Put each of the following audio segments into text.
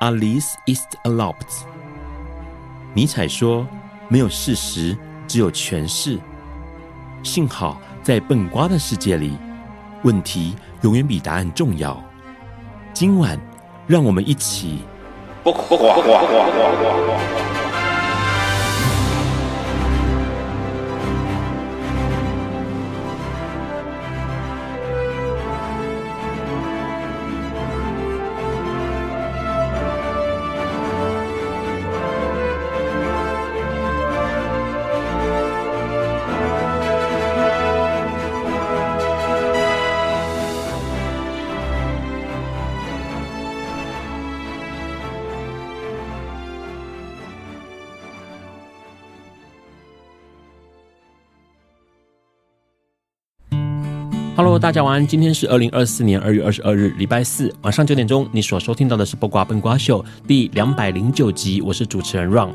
Alice ist erlaubt。尼采说：“没有事实，只有诠释。”幸好，在笨瓜的世界里，问题永远比答案重要。今晚，让我们一起。大家晚安。今天是二零二四年二月二十二日，礼拜四晚上九点钟。你所收听到的是《八卦笨瓜秀》第两百零九集，我是主持人 Ron。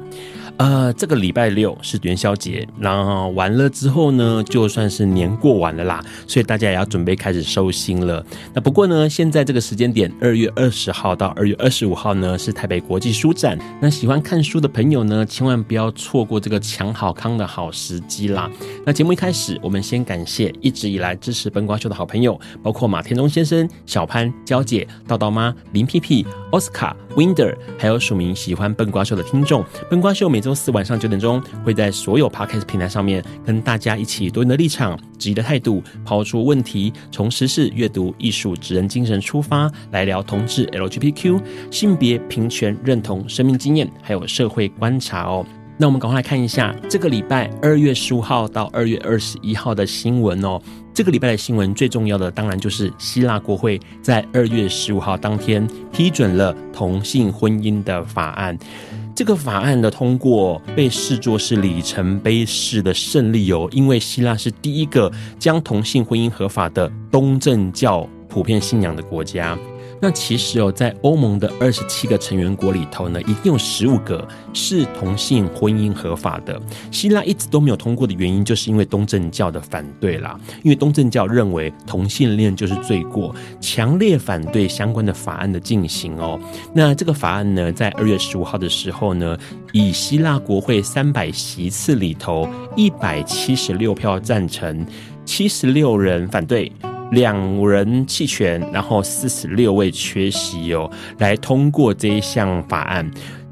呃，这个礼拜六是元宵节，然后完了之后呢，就算是年过完了啦，所以大家也要准备开始收心了。那不过呢，现在这个时间点，二月二十号到二月二十五号呢，是台北国际书展。那喜欢看书的朋友呢，千万不要错过这个抢好康的好时机啦。那节目一开始，我们先感谢一直以来支持笨瓜秀的好朋友，包括马天中先生、小潘、娇姐、道道妈、林屁屁、奥斯卡、Winder，还有署名喜欢笨瓜秀的听众。笨瓜秀每周。周四晚上九点钟，会在所有 Podcast 平台上面跟大家一起多元的立场、质疑的态度，抛出问题，从时事、阅读、艺术、职人精神出发，来聊同志、LGBTQ、性别平权、认同、生命经验，还有社会观察哦。那我们赶快来看一下这个礼拜二月十五号到二月二十一号的新闻哦。这个礼拜的新闻最重要的，当然就是希腊国会在二月十五号当天批准了同性婚姻的法案。这个法案的通过被视作是里程碑式的胜利哦，因为希腊是第一个将同性婚姻合法的东正教普遍信仰的国家。那其实哦，在欧盟的二十七个成员国里头呢，一定有十五个是同性婚姻合法的。希腊一直都没有通过的原因，就是因为东正教的反对啦。因为东正教认为同性恋就是罪过，强烈反对相关的法案的进行哦。那这个法案呢，在二月十五号的时候呢，以希腊国会三百席次里头一百七十六票赞成，七十六人反对。两人弃权，然后四十六位缺席哦，来通过这一项法案。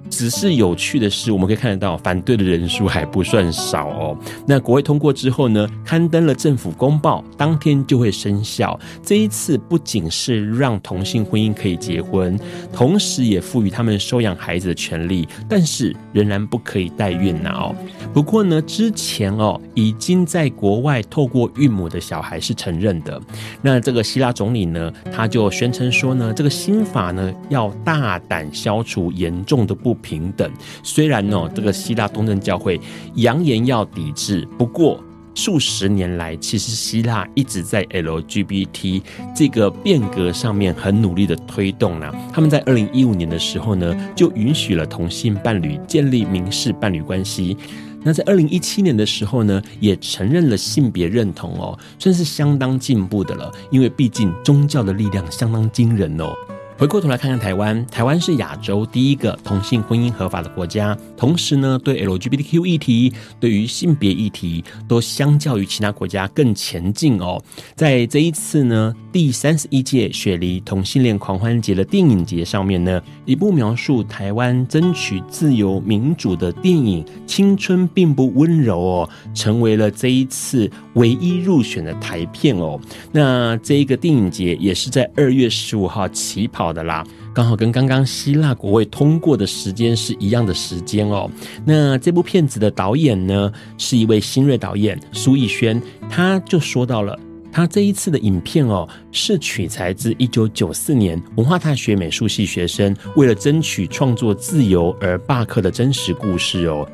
只是有趣的是，我们可以看得到反对的人数还不算少哦。那国会通过之后呢，刊登了政府公报，当天就会生效。这一次不仅是让同性婚姻可以结婚，同时也赋予他们收养孩子的权利，但是仍然不可以代孕呐哦。不过呢，之前哦已经在国外透过孕母的小孩是承认的。那这个希腊总理呢，他就宣称说呢，这个新法呢要大胆消除严重的不平等，虽然呢，这个希腊东正教会扬言要抵制，不过数十年来，其实希腊一直在 LGBT 这个变革上面很努力的推动呢。他们在二零一五年的时候呢，就允许了同性伴侣建立民事伴侣关系。那在二零一七年的时候呢，也承认了性别认同哦，算是相当进步的了。因为毕竟宗教的力量相当惊人哦。回过头来看看台湾，台湾是亚洲第一个同性婚姻合法的国家，同时呢，对 LGBTQ 议题、对于性别议题，都相较于其他国家更前进哦。在这一次呢，第三十一届雪梨同性恋狂欢节的电影节上面呢，一部描述台湾争取自由民主的电影《青春并不温柔》哦，成为了这一次唯一入选的台片哦。那这一个电影节也是在二月十五号起跑。好的啦，刚好跟刚刚希腊国会通过的时间是一样的时间哦。那这部片子的导演呢，是一位新锐导演苏逸轩，他就说到了。他这一次的影片哦，是取材自一九九四年文化大学美术系学生为了争取创作自由而罢课的真实故事哦，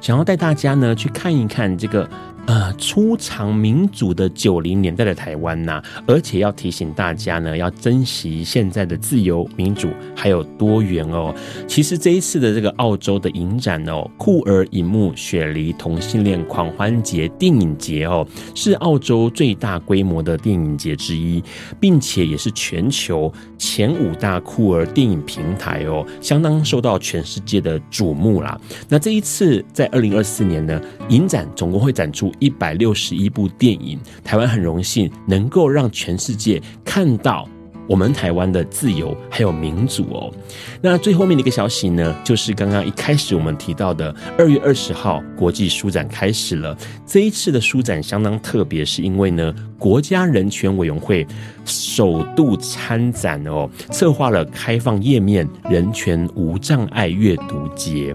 想要带大家呢去看一看这个。呃，初尝民主的九零年代的台湾呐、而且要提醒大家呢，要珍惜现在的自由民主还有多元哦。其实这一次的这个澳洲的影展哦，酷儿影幕雪梨同性恋狂欢节电影节哦，是澳洲最大规模的电影节之一，并且也是全球前五大酷儿电影平台哦，相当受到全世界的瞩目啦。那这一次在二零二四年呢，影展总共会展出。一百六十一部电影，台湾很荣幸能够让全世界看到我们台湾的自由还有民主哦。那最后面的一个消息呢，就是刚刚一开始我们提到的二月二十号国际书展开始了。这一次的书展相当特别，是因为呢，国家人权委员会首度参展哦，策划了开放页面人权无障碍阅读节。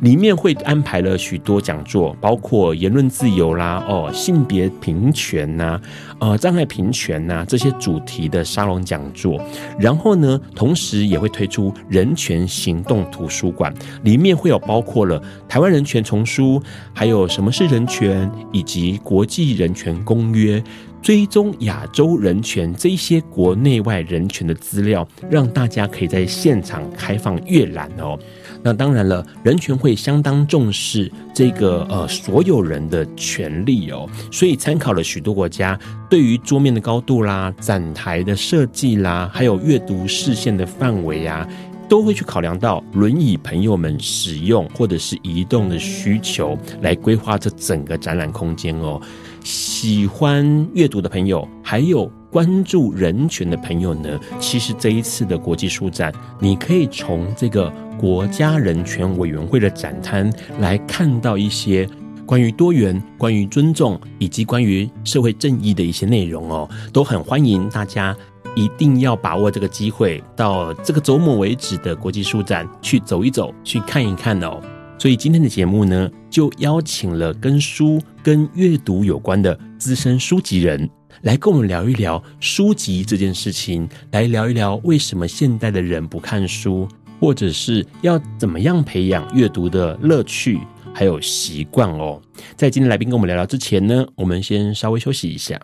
里面会安排了许多讲座，包括言论自由啦、哦性别平权呐、呃障碍平权呐这些主题的沙龙讲座。然后呢，同时也会推出人权行动图书馆，里面会有包括了台湾人权丛书，还有什么是人权，以及国际人权公约。追踪亚洲人权这些国内外人权的资料，让大家可以在现场开放阅览哦。那当然了，人权会相当重视这个呃所有人的权利哦，所以参考了许多国家对于桌面的高度啦、展台的设计啦，还有阅读视线的范围啊，都会去考量到轮椅朋友们使用或者是移动的需求，来规划这整个展览空间哦。喜欢阅读的朋友，还有关注人权的朋友呢，其实这一次的国际书展，你可以从这个国家人权委员会的展摊来看到一些关于多元、关于尊重以及关于社会正义的一些内容哦，都很欢迎大家一定要把握这个机会，到这个周末为止的国际书展去走一走，去看一看哦。所以今天的节目呢，就邀请了跟书、跟阅读有关的资深书籍人，来跟我们聊一聊书籍这件事情，来聊一聊为什么现代的人不看书，或者是要怎么样培养阅读的乐趣还有习惯哦。在今天来宾跟我们聊聊之前呢，我们先稍微休息一下。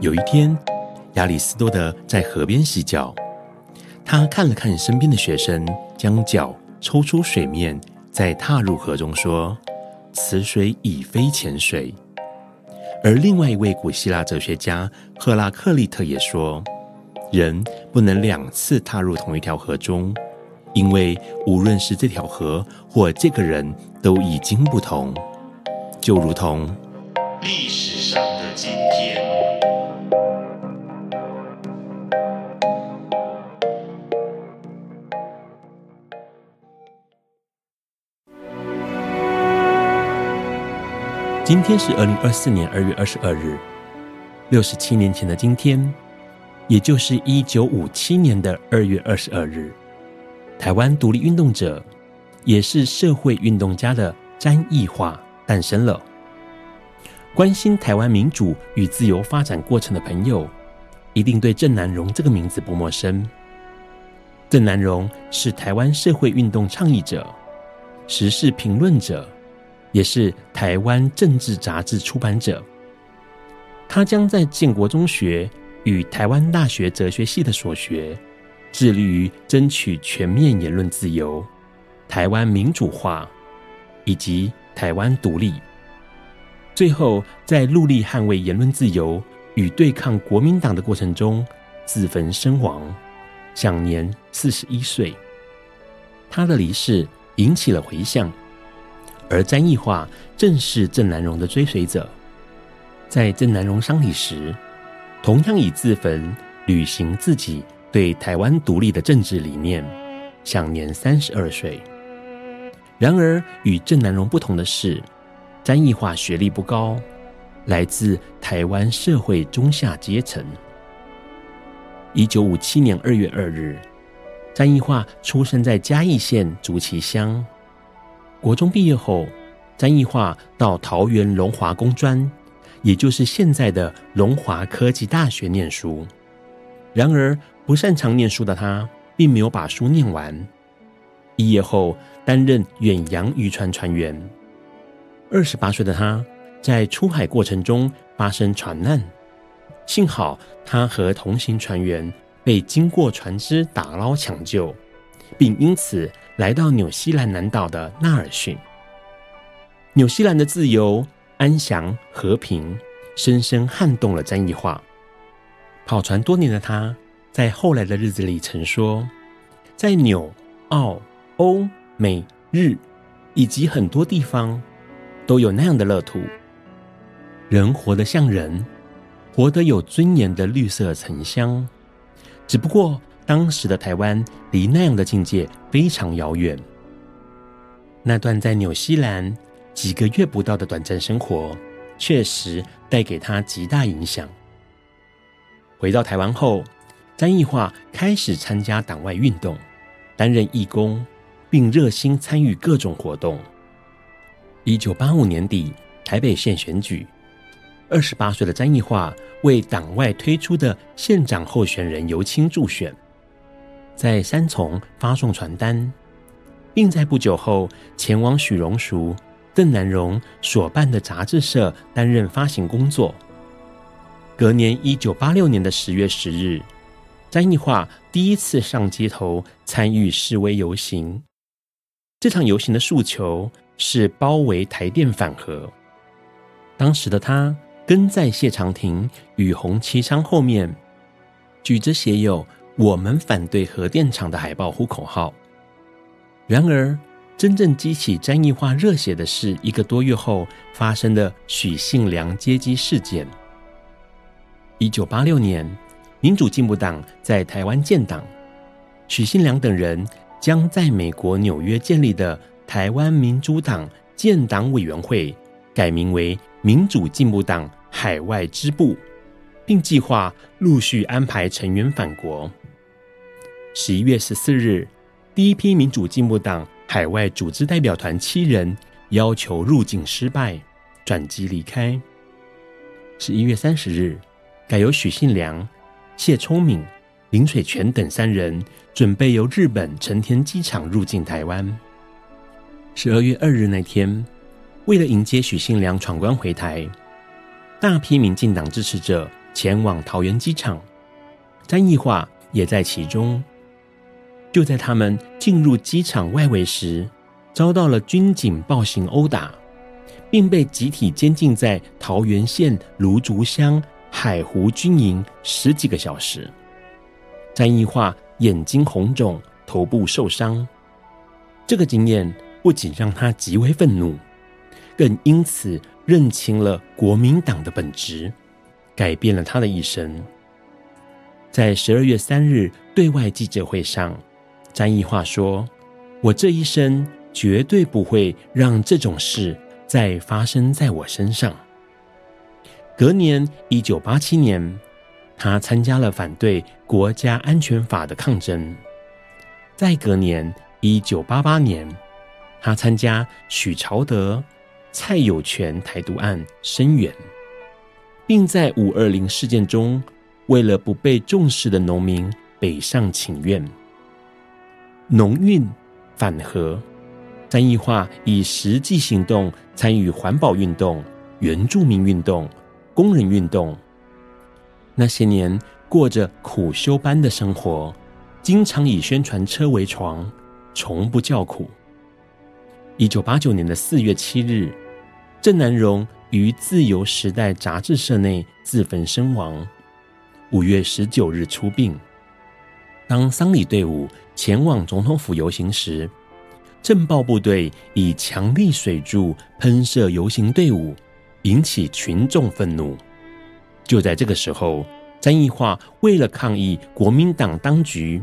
有一天，亚里斯多德在河边洗脚。他看了看身边的学生，将脚抽出水面，再踏入河中，说：“此水已非浅水。”而另外一位古希腊哲学家赫拉克利特也说：“人不能两次踏入同一条河中，因为无论是这条河或这个人，都已经不同。”就如同历史上的今天。今天是二零二四年二月二十二日，六十七年前的今天，也就是一九五七年的二月二十二日，台湾独立运动者，也是社会运动家的詹益樺诞生了。关心台湾民主与自由发展过程的朋友，一定对郑南榕这个名字不陌生。郑南榕是台湾社会运动倡议者、时事评论者。也是台湾政治杂志出版者，他将在建国中学与台湾大学哲学系的所学，致力于争取全面言论自由、台湾民主化以及台湾独立。最后，在戮力捍卫言论自由与对抗国民党的过程中，自焚身亡，享年四十一岁。他的离世引起了回响。而詹益樺正是郑南榕的追随者，在郑南榕丧礼时，同样以自焚履行自己对台湾独立的政治理念，享年三十二岁。然而，与郑南榕不同的是，詹益樺学历不高，来自台湾社会中下阶层。一九五七年二月二日，詹益樺出生在嘉义县竹崎乡。国中毕业后，詹益樺到桃园龙华工专，也就是现在的龙华科技大学念书。然而，不擅长念书的他，并没有把书念完。毕业后，担任远洋渔船船员。二十八岁的他，在出海过程中发生船难，幸好他和同行船员被经过船只打捞抢救，并因此来到纽西兰南岛的纳尔逊。纽西兰的自由、安详、和平，深深撼动了詹益化。跑船多年的他，在后来的日子里曾说，在纽、澳、欧、美、日以及很多地方，都有那样的乐土。人活得像人，活得有尊严的绿色城乡。只不过当时的台湾离那样的境界非常遥远。那段在纽西兰几个月不到的短暂生活，确实带给他极大影响。回到台湾后，詹益化开始参加党外运动，担任义工，并热心参与各种活动。一九八五年底，台北县选举，二十八岁的詹益化为党外推出的县长候选人尤清助选，在三重发送传单，并在不久后前往许荣淑、邓南荣所办的杂志社担任发行工作。隔年一九八六年的十月十日，詹义化第一次上街头参与示威游行。这场游行的诉求是包围台电反核。当时的他跟在谢长廷与洪七昌后面，举着写有“我们反对核电厂”的海报呼口号。然而，真正激起詹益化热血的是一个多月后发生的许信良接机事件。一九八六年，民主进步党在台湾建党，许信良等人将在美国纽约建立的台湾民主党建党委员会改名为民主进步党海外支部，并计划陆续安排成员返国。十一月十四日，第一批民主进步党海外组织代表团七人要求入境失败，转机离开。十一月三十日。改由许信良、谢聪敏、林水泉等三人准备由日本成田机场入境台湾。十二月二日那天，为了迎接许信良闯关回台，大批民进党支持者前往桃园机场，詹益化也在其中。就在他们进入机场外围时，遭到了军警暴行殴打，并被集体监禁在桃园县芦竹乡。海湖军营十几个小时，詹义化眼睛红肿，头部受伤。这个经验不仅让他极为愤怒，更因此认清了国民党的本质，改变了他的一生。在十二月三日对外记者会上，詹益化说：“我这一生绝对不会让这种事再发生在我身上。”隔年，一九八七年，他参加了反对国家安全法的抗争。再隔年，一九八八年，他参加许朝德、蔡有全台独案声援，并在五二零事件中，为了不被重视的农民北上请愿。农运反核，詹益化以实际行动参与环保运动、原住民运动。工人运动，那些年过着苦修般的生活，经常以宣传车为床，从不叫苦。一九八九年的四月七日，郑南榕于《自由时代》杂志社内自焚身亡。五月十九日出殡。当丧礼队伍前往总统府游行时，镇暴部队以强力水柱喷射游行队伍。引起群众愤怒。就在这个时候，詹益化为了抗议国民党当局，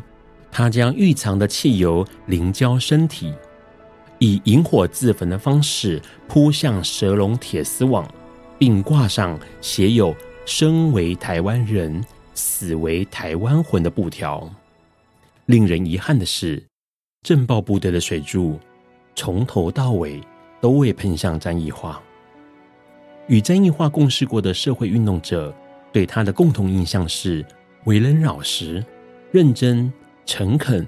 他将预藏的汽油淋浇身体，以引火自焚的方式扑向蛇笼铁丝网，并挂上写有“生为台湾人，死为台湾魂”的布条。令人遗憾的是，震爆部队的水柱从头到尾都未喷向詹益化。与詹益樺共事过的社会运动者，对他的共同印象是为人老实、认真、诚恳、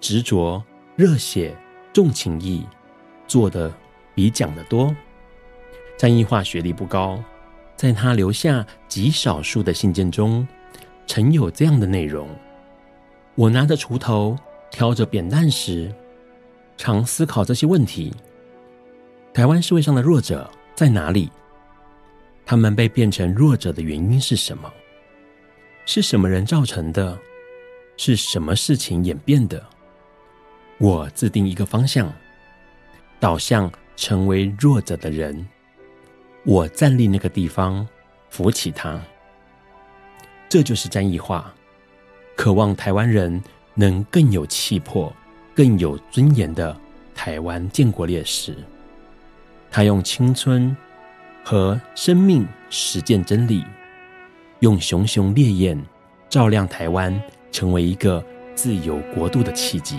执着、热血、重情义，做的比讲的多。詹益樺学历不高，在他留下极少数的信件中，曾有这样的内容：我拿着锄头，挑着扁担时，常思考这些问题。台湾社会上的弱者在哪里？他们被变成弱者的原因是什么？是什么人造成的？是什么事情演变的？我制定一个方向，导向成为弱者的人。我站立那个地方，扶起他。这就是战役化，渴望台湾人能更有气魄、更有尊严的台湾建国烈士。他用青春和生命实践真理，用熊熊烈焰照亮台湾，成为一个自由国度的契机。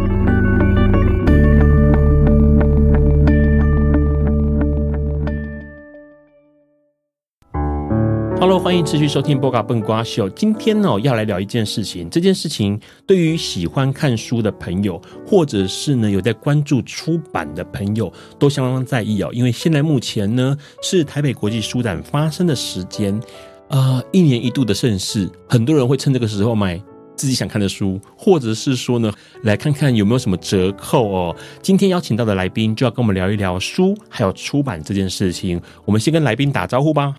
？Hello，欢迎持续收听《波嘎笨瓜秀》。今天呢，要来聊一件事情。这件事情对于喜欢看书的朋友，或者是呢有在关注出版的朋友，都相当在意哦。因为现在目前呢是台北国际书展发生的时间，啊、一年一度的盛事，很多人会趁这个时候买自己想看的书，或者是说呢来看看有没有什么折扣哦。今天邀请到的来宾就要跟我们聊一聊书还有出版这件事情。我们先跟来宾打招呼吧。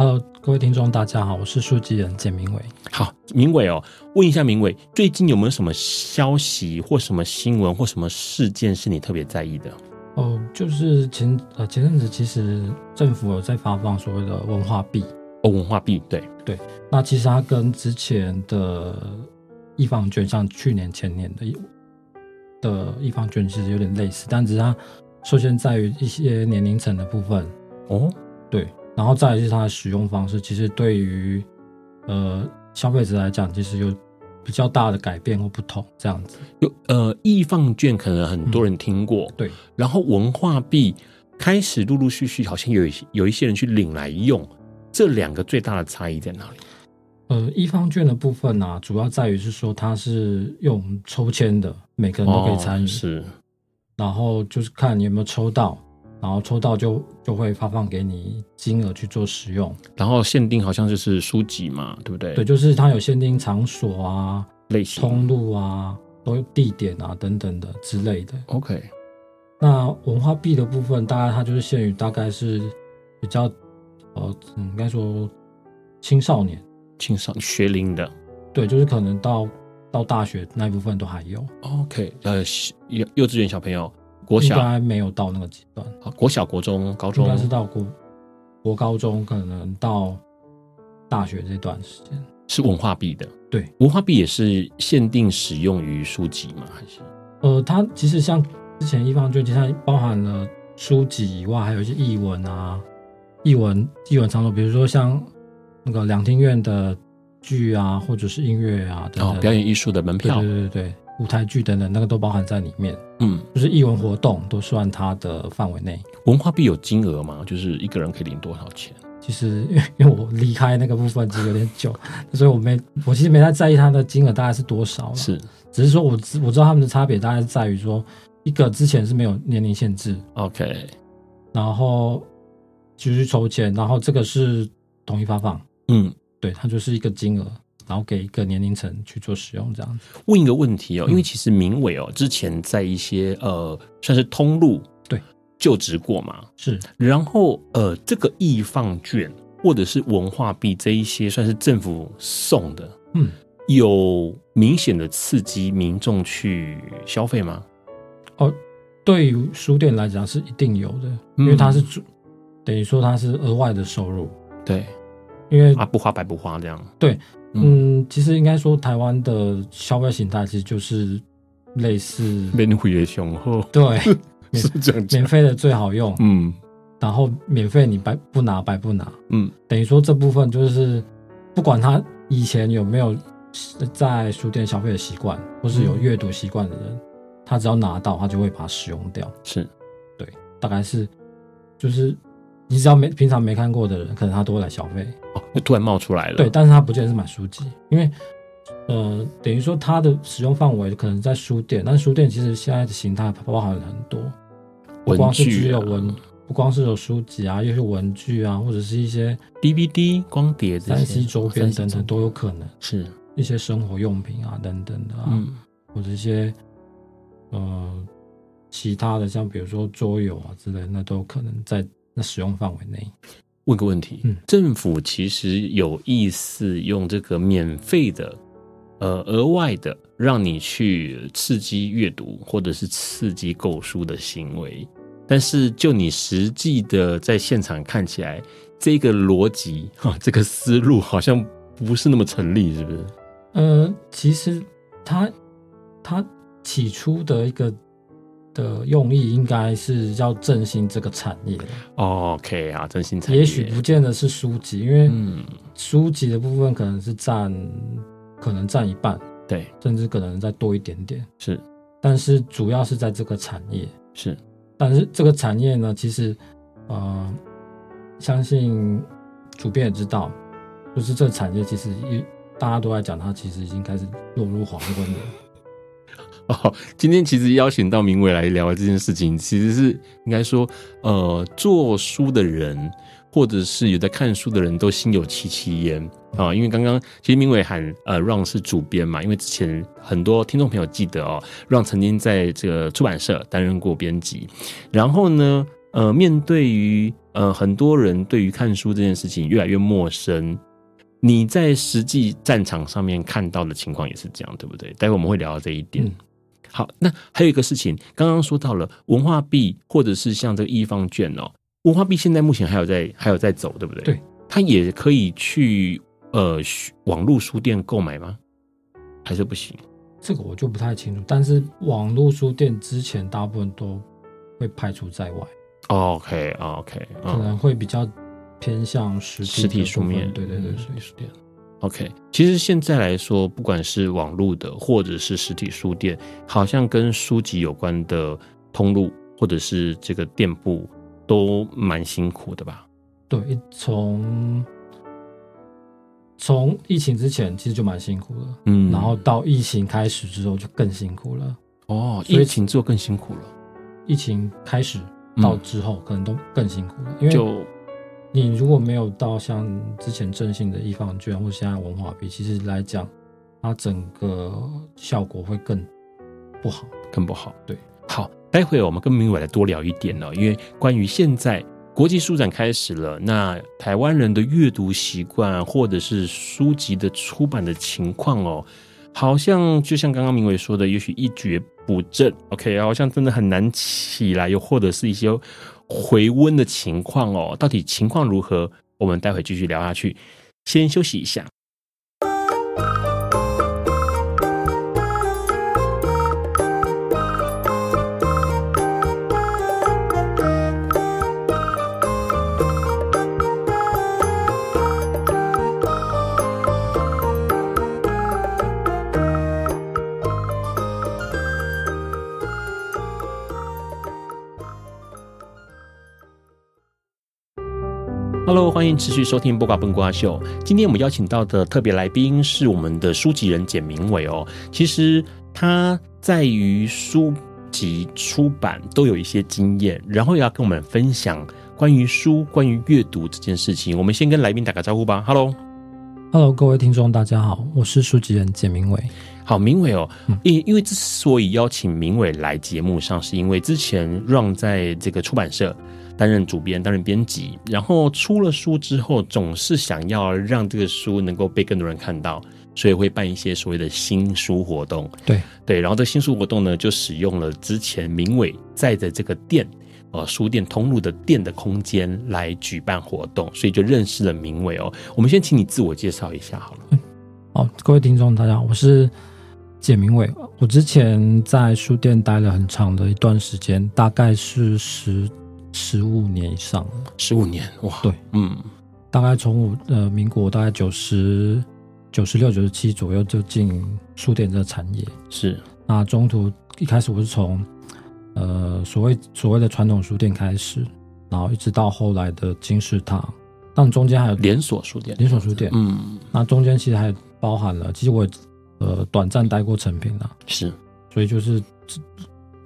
Hello，各位听众，大家好，我是书记人简明伟。好，明伟哦，问一下明伟，最近有没有什么消息或什么新闻或什么事件是你特别在意的？哦，就是前呃前阵子，其实政府有在发放所谓的文化币。哦，文化币，对对。那其实它跟之前的艺 FUN 券，像去年前年的的艺 FUN 券，其实有点类似，但只是它受限在于一些年龄层的部分。哦，对。然后再来是它的使用方式，其实对于呃消费者来讲，其实有比较大的改变或不同。这样子有呃艺 FUN 券可能很多人听过，嗯、对。然后文化币开始陆陆续续好像有有一些人去领来用，这两个最大的差异在哪里？呃，艺 FUN 券的部分呢、啊，主要在于是说它是用抽签的，每个人都可以参与，哦、是。然后就是看你有没有抽到。然后抽到就就会发放给你金额去做使用，然后限定好像就是书籍嘛，对不对？对，就是它有限定场所啊、类型、通路啊、都有地点啊等等的之类的。OK，那文化币的部分，大概它就是限于大概是比较呃，应该说青少年、青少年学龄的，对，就是可能到到大学那一部分都还有。OK，呃，幼幼稚园小朋友。国小应该没有到那个阶段，国小、国中、高中，应该是到国国高中，可能到大学这段时间是文化币的。对，文化币也是限定使用于书籍吗？还是？呃，它其实像之前艺 FUN 券，其实它包含了书籍以外，还有一些译文啊、译文、译文场所，比如说像那个两厅院的剧啊，或者是音乐啊等等，哦，表演艺术的门票，对对对对。舞台剧等等，那个都包含在里面。嗯，就是艺文活动都算它的范围内。文化币有金额吗？就是一个人可以领多少钱？其实因为 因为我离开那个部分其实有点久，所以我没我其实没太在意它的金额大概是多少。是，只是说我知我知道他们的差别大概是在于说，一个之前是没有年龄限制，OK，然后继续抽签，然后这个是统一发放。嗯，对，它就是一个金额。然后给一个年龄层去做使用，这样子。问一个问题哦，因为其实明伟哦，之前在一些呃，算是通路对就职过嘛，是。然后呃，这个艺 FUN 券或者是文化币这一些，算是政府送的，嗯，有明显的刺激民众去消费吗？哦，对于书店来讲是一定有的，因为它是主，等于说它是额外的收入。对，因为啊，不花白不花这样。对，嗯，其实应该说台湾的消费形态其实就是类似免费的雄厚，对，是这样，免费的最好用，嗯，然后免费你白不拿白不拿，嗯，等于说这部分就是不管他以前有没有在书店消费的习惯，或是有阅读习惯的人，嗯、他只要拿到他就会把它使用掉，是。对，大概是就是。你只要没平常没看过的人，可能他都会来消费哦，就突然冒出来了。对，但是它不见得是买书籍，因为呃，等于说它的使用范围可能在书店，但是书店其实现在的形态包含了很多，不光是只有文，不光是有书籍啊，又是文具啊，或者是一些 DVD 光碟、三 C 周边等等都有可能，是一些生活用品啊等等的啊，嗯、或者一些呃其他的，像比如说桌游啊之类，那都有可能在。那使用范围内，问个问题，嗯，政府其实有意思用这个免费的，呃，额外的让你去刺激阅读或者是刺激购书的行为，但是就你实际的在现场看起来，这个逻辑 哈，这个思路好像不是那么成立，是不是？呃，其实他他起初的一个。的用意应该是要振兴这个产业。OK 啊，振兴产业，也许不见得是书籍，因为书籍的部分可能是占，可能占一半，对，甚至可能再多一点点。是，但是主要是在这个产业。是，但是这个产业呢，其实，呃，相信主编也知道，就是这个产业其实一大家都在讲，它其实已经开始落入黄昏了。今天其实邀请到明伟来聊这件事情，其实是应该说，呃，做书的人或者是有在看书的人都心有戚戚焉啊。因为刚刚其实明伟喊呃让是主编嘛，因为之前很多听众朋友记得哦，让曾经在这个出版社担任过编辑，然后呢，呃，面对于呃很多人对于看书这件事情越来越陌生，你在实际战场上面看到的情况也是这样，对不对？待会我们会聊到这一点。好，那还有一个事情，刚刚说到了文化币，或者是像这个艺 FUN 券哦，文化币现在目前还有在还有在走，对不对？对，它也可以去呃网络书店购买吗？还是不行？这个我就不太清楚。但是网络书店之前大部分都会排除在外。OK OK，可能会比较偏向实体实体书面，对对对，实体书店。OK，其实现在来说，不管是网络的或者是实体书店，好像跟书籍有关的通路或者是这个店铺都蛮辛苦的吧？对，从从疫情之前其实就蛮辛苦了，嗯，然后到疫情开始之后就更辛苦了。哦，疫情之后更辛苦了。疫情开始到之后可能都更辛苦了，因为就。你如果没有到像之前振兴的艺 FUN 券或现在文化币，其实来讲，它整个效果会更不好，更不好。对，好，待会我们跟明伟来多聊一点呢，因为关于现在国际书展开始了，那台湾人的阅读习惯或者是书籍的出版的情况哦，好像就像刚刚明伟说的，也许一蹶不振，OK，好像真的很难起来，又或者是一些。回温的情况哦，到底情况如何？我们待会继续聊下去，先休息一下。Hello，欢迎持续收听《播瓜笨瓜秀》。今天我们邀请到的特别来宾是我们的书籍人简明伟哦。其实他在于书籍出版都有一些经验，然后也要跟我们分享关于书、关于阅读这件事情。我们先跟来宾打个招呼吧。Hello，Hello，各位听众，大家好，我是书籍人简明伟。好，明伟哦，因因为之所以邀请明伟来节目上，是因为之前让在这个出版社。担任主编，担任编辑，然后出了书之后，总是想要让这个书能够被更多人看到，所以会办一些所谓的新书活动。对对，然后这新书活动呢，就使用了之前明伟在的这个店，呃，书店通路的店的空间来举办活动，所以就认识了明伟哦。我们先请你自我介绍一下好了。嗯，好，各位听众大家好，我是简明伟。我之前在书店待了很长的一段时间，大概是十十五年以上。十五年哇，对，嗯。大概从我呃民国大概九十九十六九十七左右就进书店这个产业，是。那中途一开始我是从呃所谓所谓的传统书店开始，然后一直到后来的金石堂，但中间还有连锁书店，连锁书店，嗯，那中间其实还包含了，其实我也呃短暂待过成品了，是，所以就是。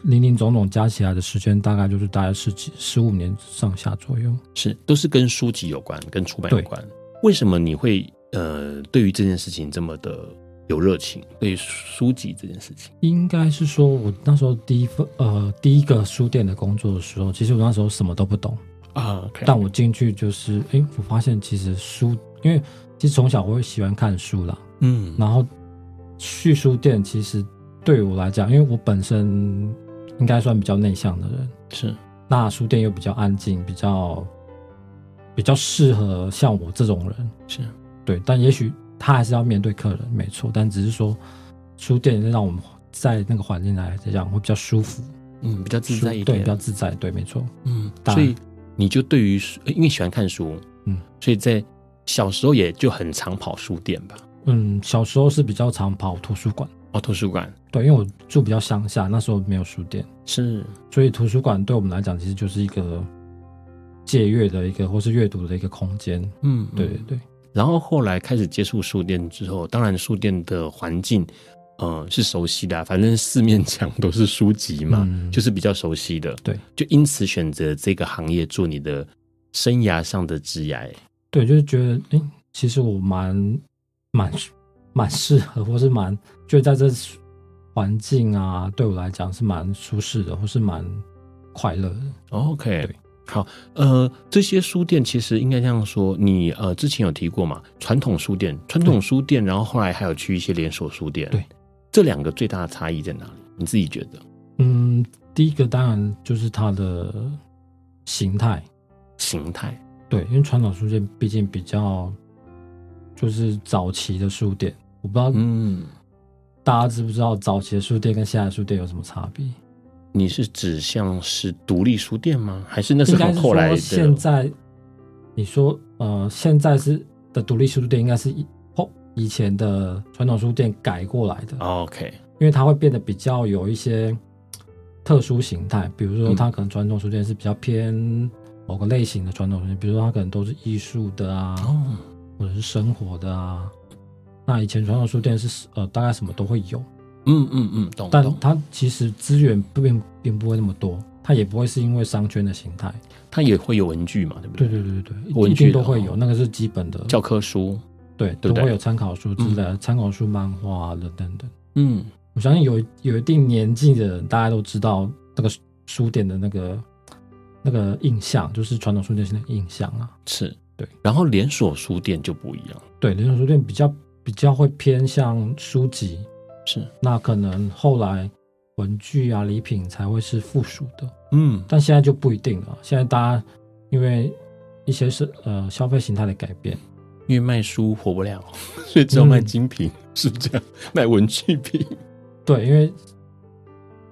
林林总总加起来的时间大概就是大概十几十五年上下左右，是都是跟书籍有关，跟出版有关。为什么你会呃对于这件事情这么的有热情？对于书籍这件事情，应该是说我那时候第一份呃第一个书店的工作的时候，其实我那时候什么都不懂啊，okay. 但我进去就是哎、欸，我发现其实书，因为其实从小我会喜欢看书啦，嗯，然后去书店其实对我来讲，因为我本身。应该算比较内向的人，是。那书店又比较安静，比较比较适合像我这种人，是对。但也许他还是要面对客人，没错。但只是说，书店让我们在那个环境来讲会比较舒服，嗯，比较自在一点，对，比较自在，对，没错，嗯。所以你就对于，因为喜欢看书，嗯，所以在小时候也就很常跑书店吧。嗯，小时候是比较常跑图书馆。哦，图书馆对，因为我住比较乡下，那时候没有书店，是，所以图书馆对我们来讲，其实就是一个借阅的一个或是阅读的一个空间。嗯，对对对。然后后来开始接触书店之后，当然书店的环境，呃，是熟悉的，反正四面墙都是书籍嘛，嗯，就是比较熟悉的。对，就因此选择这个行业做你的生涯上的职涯。对，就是觉得，哎，其实我蛮蛮。蛮适合，或是蛮就在这环境啊，对我来讲是蛮舒适的，或是蛮快乐的。OK，好，呃，这些书店其实应该这样说，你呃之前有提过嘛？传统书店，传统书店，然后后来还有去一些连锁书店，对，这两个最大的差异在哪里？你自己觉得？嗯，第一个当然就是它的形态，形态，对，因为传统书店毕竟比较就是早期的书店。我不知道，嗯，大家知不知道早期的书店跟现在的书店有什么差别？你是指像是独立书店吗？还是那是很后来的？现在你说，呃，现在是的独立书店应该是以后以前的传统书店改过来的。OK，因为它会变得比较有一些特殊形态，比如说它可能传统书店是比较偏某个类型的传统书店，比如说它可能都是艺术的啊，哦，或者是生活的啊。那以前传统书店是呃，大概什么都会有，嗯嗯嗯，懂。但它其实资源并并不会那么多，它也不会是因为商圈的形态，它也会有文具嘛，对不对？对对对对对，一定都会有，那个是基本的教科书，对，都会有参考书之类的，参考书、漫画的等等。嗯，我相信有有一定年纪的人，大家都知道那个书店的那个那个印象，就是传统书店现在印象啊，是对。然后连锁书店就不一样，对，连锁书店比较。比较会偏向书籍，是那可能后来文具啊礼品才会是附属的，嗯，但现在就不一定了。现在大家因为一些是呃消费形态的改变，因为卖书活不了，所以只有卖精品，嗯、是这样，卖文具品。对，因为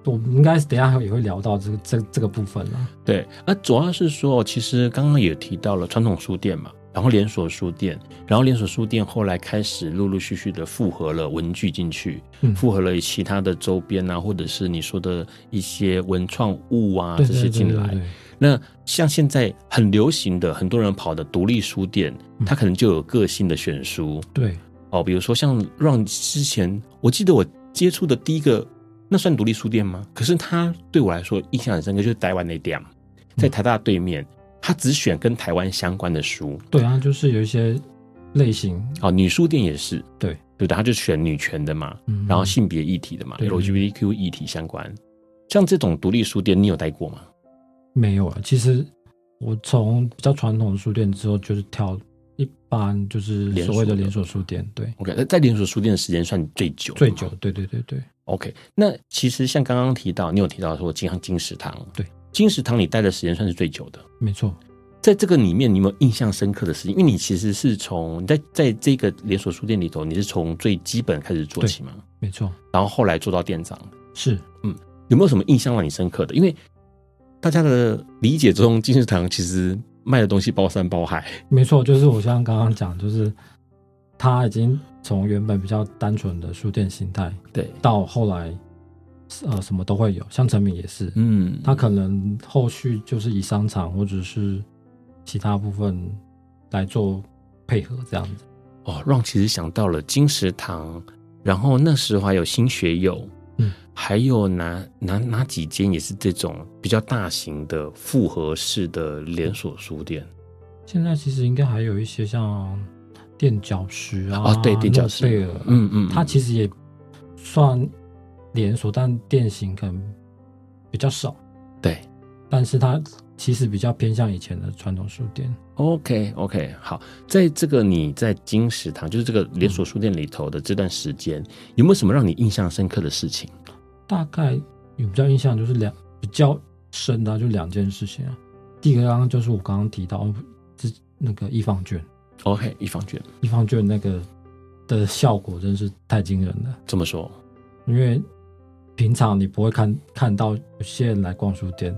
我们应该是等一下也会聊到这个这这个部分了。对，啊，主要是说，其实刚刚也提到了传统书店嘛。然后连锁书店，然后连锁书店后来开始陆陆续续的复合了文具进去，嗯，复合了其他的周边啊，或者是你说的一些文创物啊这些进来。那像现在很流行的，很多人跑的独立书店，它可能就有个性的选书。对，哦，比如说像让之前，我记得我接触的第一个，那算独立书店吗？可是它对我来说印象很深刻，就是台湾那店，在台大对面。他只选跟台湾相关的书，对啊，就是有一些类型，哦，女书店也是，对。对的，他就选女权的嘛，嗯、然后性别议题的嘛，LGBTQ 议题相关，像这种独立书店，你有待过吗？没有啊，其实我从比较传统的书店之后，就是跳一般就是所谓的连锁书店。对，OK，那在连锁书店的时间算最久，最久。对对对对，OK。那其实像刚刚提到，你有提到说金金石堂，对，金石堂你待的时间算是最久的，没错。在这个里面，你有没有印象深刻的事情？因为你其实是从在在这个连锁书店里头，你是从最基本开始做起嘛？没错。然后后来做到店长，是，嗯，有没有什么印象让你深刻的？因为大家的理解中，金石堂其实卖的东西包山包海。没错，就是我像刚刚讲，就是他已经从原本比较单纯的书店形态，对，到后来呃什么都会有，像诚品也是，嗯，他可能后续就是以商场或者是。其他部分来做配合，这样子哦，让其实想到了金石堂，然后那时候还有新学友，嗯，还有哪哪哪几间也是这种比较大型的复合式的连锁书店。现在其实应该还有一些像垫脚石啊，哦，对，垫脚石，嗯嗯，它其实也算连锁，但店型可能比较少，对，但是它。其实比较偏向以前的传统书店。OK OK，好，在这个你在金石堂，就是这个连锁书店里头的这段时间，嗯、有没有什么让你印象深刻的事情？大概有比较印象就是两比较深的，就两件事情啊。第一个刚刚就是我刚刚提到，是那个艺 FUN 券。OK，艺 FUN 券，艺 FUN 券那个的效果真是太惊人了。怎么说？因为平常你不会看看到有些人来逛书店。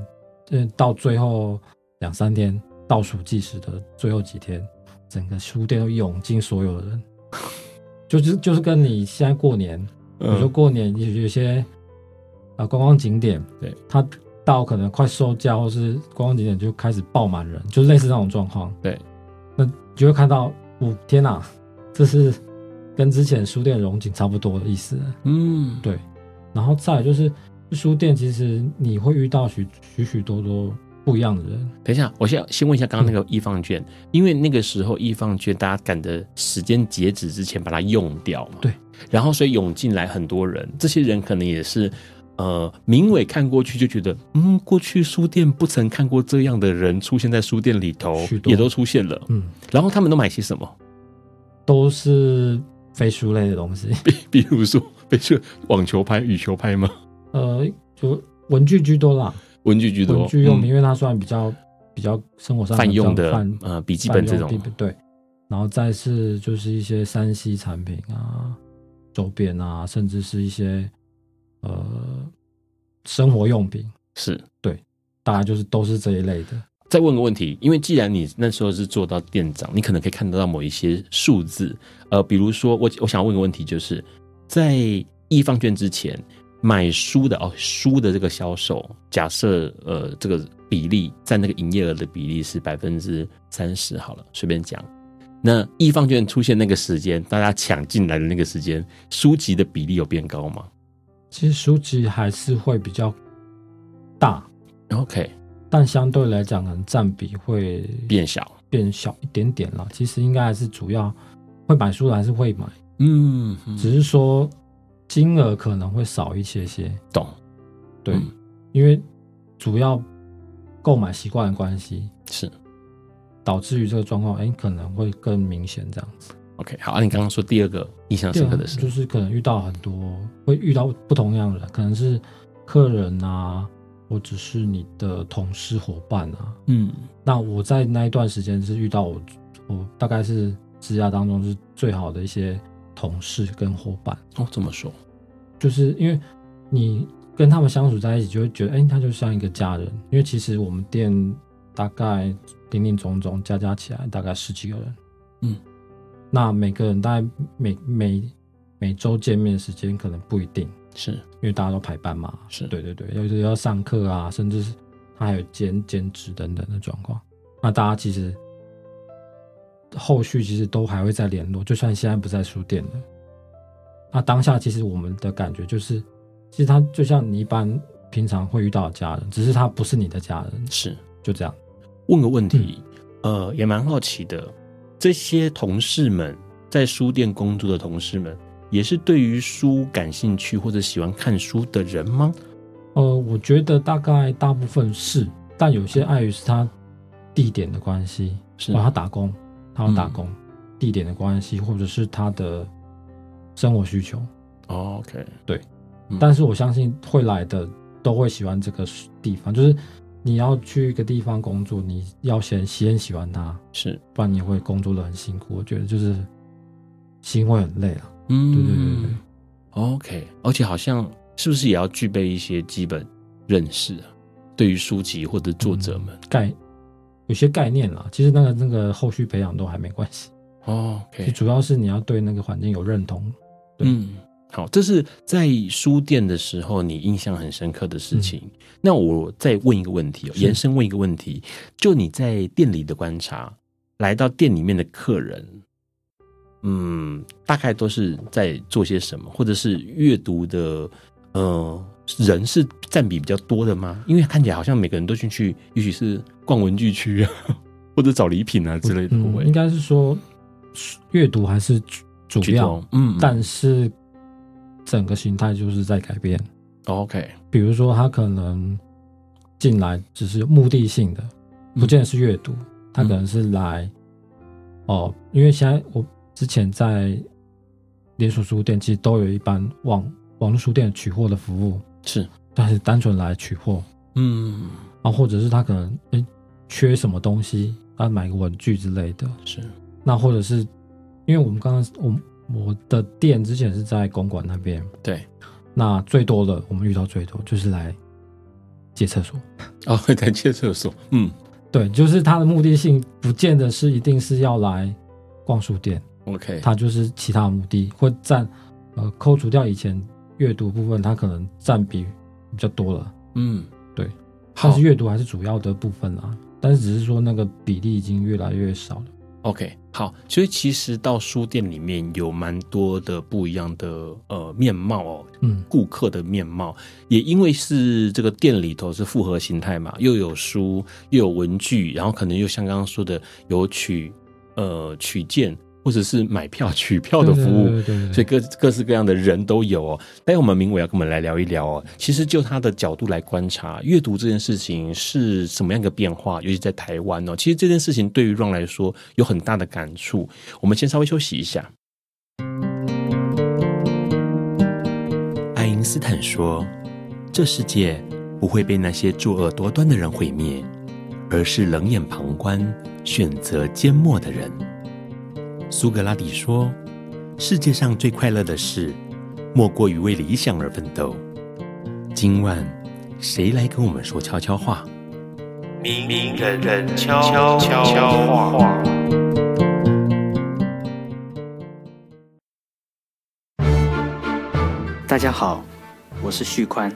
嗯，到最后两三天倒数计时的最后几天，整个书店都涌进所有的人，就是就是跟你现在过年，比如说过年有有些啊观光景点，对，它到可能快收假或是观光景点就开始爆满人，就类似这种状况。对，那就会看到，五天呐，这是跟之前书店融景差不多的意思。嗯，对，然后再就是。书店其实你会遇到许许许多多不一样的人。等一下，我先先问一下刚刚那个艺 FUN 券，嗯、因为那个时候艺 FUN 券大家赶的时间截止之前把它用掉嘛。对。然后所以涌进来很多人，这些人可能也是呃，明伟看过去就觉得，嗯，过去书店不曾看过这样的人出现在书店里头，也都出现了。嗯。然后他们都买些什么？都是非书类的东西，比比如说 非书网球拍、羽球拍吗？呃，就文具居多啦，文具居多，文具用品，嗯、因为它算比较比较生活上泛用的，呃，笔记本这种，对。然后再是就是一些三 C 产品啊，周边啊，甚至是一些呃生活用品，是对，大概就是都是这一类的。再问个问题，因为既然你那时候是做到店长，你可能可以看得到某一些数字，呃，比如说我我想问个问题，就是在艺 FUN 券之前。买书的哦，书的这个销售，假设呃这个比例占那个营业额的比例是百分之三十好了，随便讲。那艺 FUN 券出现那个时间，大家抢进来的那个时间，书籍的比例有变高吗？其实书籍还是会比较大，OK，但相对来讲，可能占比会变小，变小一点点了。其实应该还是主要会买书的还是会买，嗯，只是说。金额可能会少一些些，懂？对，嗯、因为主要购买习惯的关系是导致于这个状况，哎，可能会更明显这样子。OK，好，啊、你刚刚说第二个印象深刻的事，就是可能遇到很多会遇到不同样的人，可能是客人啊，或者是你的同事伙伴啊。嗯，那我在那一段时间是遇到我，我大概是职涯当中是最好的一些。同事跟伙伴。哦，这么说，就是因为你跟他们相处在一起，就会觉得，哎、欸，他就像一个家人。因为其实我们店大概零零总总加加起来大概十几个人，嗯，那每个人大概每每每周见面的时间可能不一定，是。因为大家都排班嘛，是。对对对，有时要上课啊，甚至是他还有兼兼职等等的状况，那大家其实。后续其实都还会再联络，就算现在不在书店了。那当下其实我们的感觉就是，其实他就像你一般平常会遇到的家人，只是他不是你的家人，是就这样。问个问题，嗯、呃，也蛮好奇的，这些同事们在书店工作的同事们，也是对于书感兴趣或者喜欢看书的人吗？呃，我觉得大概大部分是，但有些碍于是他地点的关系，是让他打工。他要打工，地点的关系，或者是他的生活需求。哦，OK，对。但是我相信会来的都会喜欢这个地方，就是你要去一个地方工作，你要先先喜欢它，是，不然你会工作的很辛苦。我觉得就是心会很累了。嗯，对对对对。OK，而且好像是不是也要具备一些基本认识啊？对于书籍或者作者们，嗯、概有些概念啦，其实那个那个后续培养都还没关系。哦主要是你要对那个环境有认同。嗯。好，这是在书店的时候你印象很深刻的事情。嗯、那我再问一个问题，延伸问一个问题，就你在店里的观察，来到店里面的客人，嗯，大概都是在做些什么，或者是阅读的，呃，人是占比比较多的吗？因为看起来好像每个人都进去，也许是逛文具区啊，或者找礼品啊之类的。嗯、应该是说阅读还是主要，嗯，但是。整个形态就是在改变。OK，比如说他可能进来只是目的性的，不见得是阅读，嗯、他可能是来哦，因为现在我之前在连锁书店，其实都有一般网网络书店取货的服务，是，但是单纯来取货，嗯，啊，或者是他可能诶缺什么东西，他买个文具之类的，是，那或者是因为我们刚刚我。我的店之前是在公馆那边，对，那最多的我们遇到最多就是来借厕所。哦，会来借厕所，嗯，对，就是他的目的性不见得是一定是要来逛书店，OK，他就是其他的目的会占呃，扣除掉以前阅读部分，它可能占比比较多了，嗯，对，但是阅读还是主要的部分啦，但是只是说那个比例已经越来越少了。OK，好，所以其实到书店里面有蛮多的不一样的呃面貌哦，嗯，顾客的面貌，也因为是这个店里头是复合形态嘛，又有书又有文具，然后可能又像刚刚说的有取呃取件。或者是买票取票的服务，对对对对，所以各各式各样的人都有哦。待会我们明伟要跟我们来聊一聊哦。其实就他的角度来观察，阅读这件事情是什么样的变化，尤其在台湾哦。其实这件事情对于 Ron 来说有很大的感触。我们先稍微休息一下。爱因斯坦说：“这世界不会被那些作恶多端的人毁灭，而是冷眼旁观、选择缄默的人。”苏格拉底说：“世界上最快乐的事，莫过于为理想而奋斗。”今晚，谁来跟我们说悄悄话？明明人人悄悄话。大家好，我是旭宽。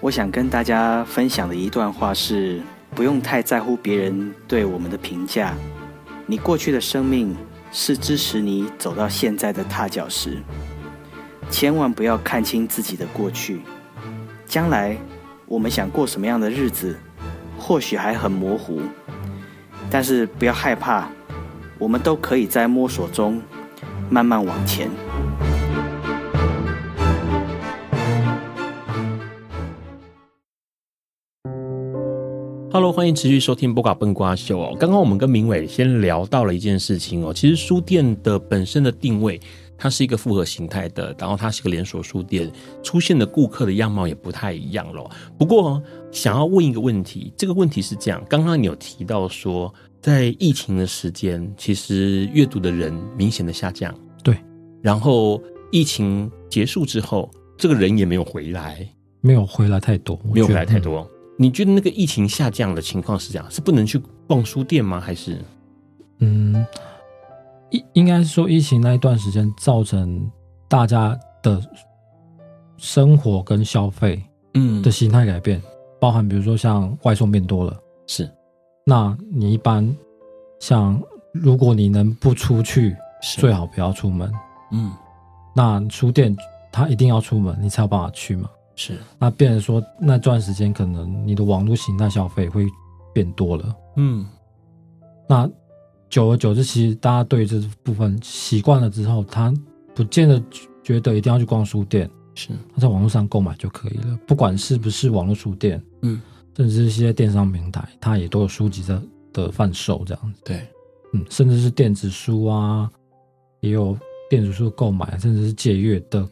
我想跟大家分享的一段话是：不用太在乎别人对我们的评价。你过去的生命是支持你走到现在的踏脚石，千万不要看清自己的过去。将来我们想过什么样的日子，或许还很模糊，但是不要害怕，我们都可以在摸索中慢慢往前。Hello，欢迎持续收听《波卡笨瓜秀》哦。刚刚我们跟明伟先聊到了一件事情哦，其实书店的本身的定位，它是一个复合形态的，然后它是个连锁书店，出现的顾客的样貌也不太一样了。不过，想要问一个问题，这个问题是这样：刚刚你有提到说，在疫情的时间，其实阅读的人明显的下降，对。然后疫情结束之后，这个人也没有回来，没有回来太多，没有回来太多。你觉得那个疫情下降的情况是这样？是不能去逛书店吗？还是？嗯，应应该是说疫情那一段时间造成大家的生活跟消费嗯的形态改变，嗯、包含比如说像外送变多了，是。那你一般像如果你能不出去，是最好不要出门。嗯，那书店它一定要出门，你才有办法去嘛。是，那变成说那段时间可能你的网络形态消费会变多了，嗯，那久而久之，其实大家对这部分习惯了之后，他不见得觉得一定要去逛书店，是。他在网络上购买就可以了，不管是不是网络书店，嗯，甚至是一些电商平台，它也都有书籍的的贩售这样子，对，嗯，甚至是电子书啊，也有电子书购买，甚至是借阅的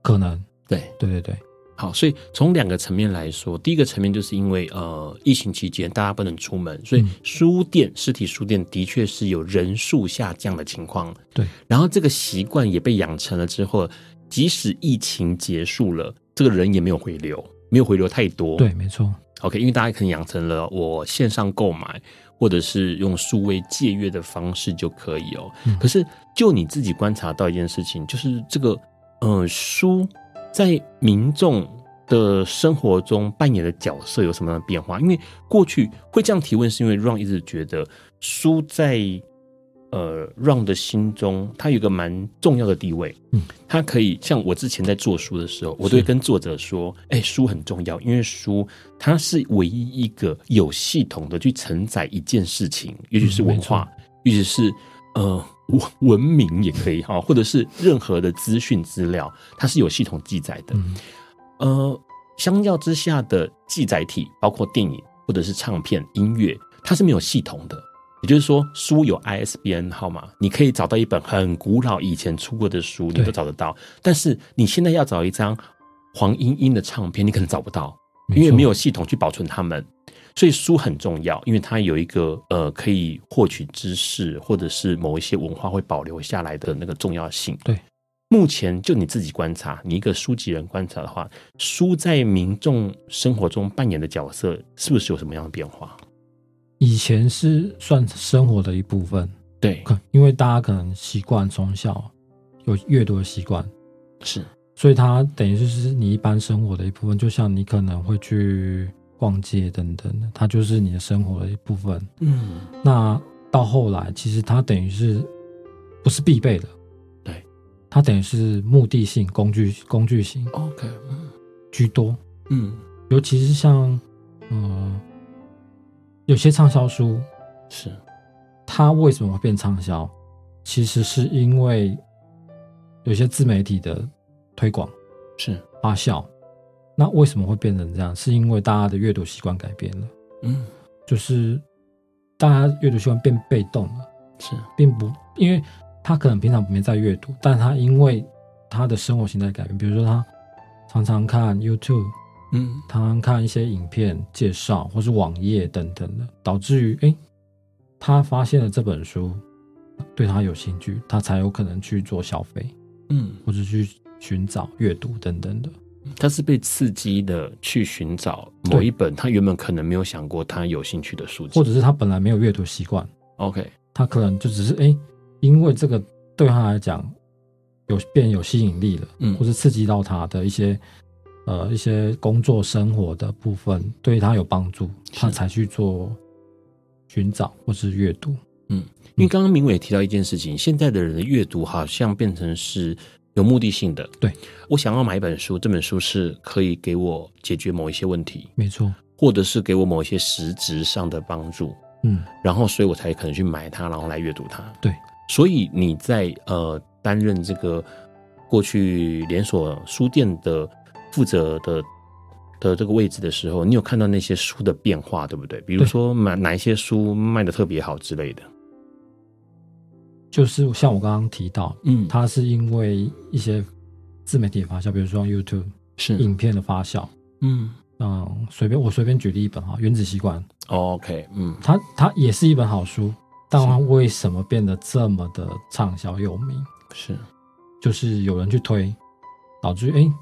可能。对，对对对。好，所以从两个层面来说，第一个层面就是因为呃，疫情期间大家不能出门，所以书店、实体书店的确是有人数下降的情况。对，然后这个习惯也被养成了之后，即使疫情结束了，这个人也没有回流，没有回流太多。对，没错。OK，因为大家可能养成了我线上购买，或者是用数位借阅的方式就可以哦。嗯、可是就你自己观察到一件事情，就是这个呃书。在民众的生活中扮演的角色有什么样的变化？因为过去会这样提问，是因为 Ron 一直觉得书在呃 Ron 的心中，它有一个蛮重要的地位。嗯，它可以像我之前在做书的时候，我都会跟作者说：“哎，书很重要，因为书它是唯一一个有系统的去承载一件事情，尤其是文化，尤其是呃。”文文明也可以哈，或者是任何的资讯资料，它是有系统记载的。嗯、呃，相较之下的记载体，包括电影或者是唱片、音乐，它是没有系统的。也就是说，书有 ISBN 号码，你可以找到一本很古老以前出过的书，你都找得到。但是你现在要找一张黄莺莺的唱片，你可能找不到，因为没有系统去保存它们。所以书很重要，因为它有一个呃可以获取知识，或者是某一些文化会保留下来的那个重要性。对，目前就你自己观察，你一个书籍人观察的话，书在民众生活中扮演的角色是不是有什么样的变化？以前是算生活的一部分，对，因为大家可能习惯从小有阅读的习惯，是，所以它等于就是你一般生活的一部分，就像你可能会去。逛街等等的，它就是你的生活的一部分。嗯，那到后来，其实它等于是不是必备的？对，它等于是目的性、工具、工具型。OK，居多。嗯，尤其是像，呃，有些畅销书是它为什么会变畅销？其实是因为有些自媒体的推广是发酵。那为什么会变成这样？是因为大家的阅读习惯改变了，嗯，就是大家阅读习惯变被动了，是，并不，因为他可能平常没在阅读，但他因为他的生活形态改变，比如说他常常看 YouTube，嗯，常常看一些影片介绍或是网页等等的，导致于哎，他发现了这本书对他有兴趣，他才有可能去做消费，嗯，或者去寻找阅读等等的。他是被刺激的去寻找某一本他原本可能没有想过他有兴趣的书籍，或者是他本来没有阅读习惯。OK，他可能就只是哎、欸，因为这个对他来讲有变有吸引力了，嗯，或是刺激到他的一些呃一些工作生活的部分对他有帮助，他才去做寻找或是阅读。嗯，因为刚刚明伟提到一件事情，现在的人的阅读好像变成是。有目的性的，对，我想要买一本书，这本书是可以给我解决某一些问题，没错，或者是给我某一些实质上的帮助，嗯，然后所以我才可能去买它，然后来阅读它。对，所以你在呃担任这个过去连锁书店的负责的的这个位置的时候，你有看到那些书的变化，对不对？比如说买哪一些书卖的特别好之类的。就是像我刚刚提到，嗯，它是因为一些自媒体的发酵，比如说 YouTube 是。影片的发酵，嗯。嗯，随便我随便举例一本哈，《原子习惯》哦，OK，嗯，它它也是一本好书，但它为什么变得这么的畅销有名？是，就是有人去推，导致哎，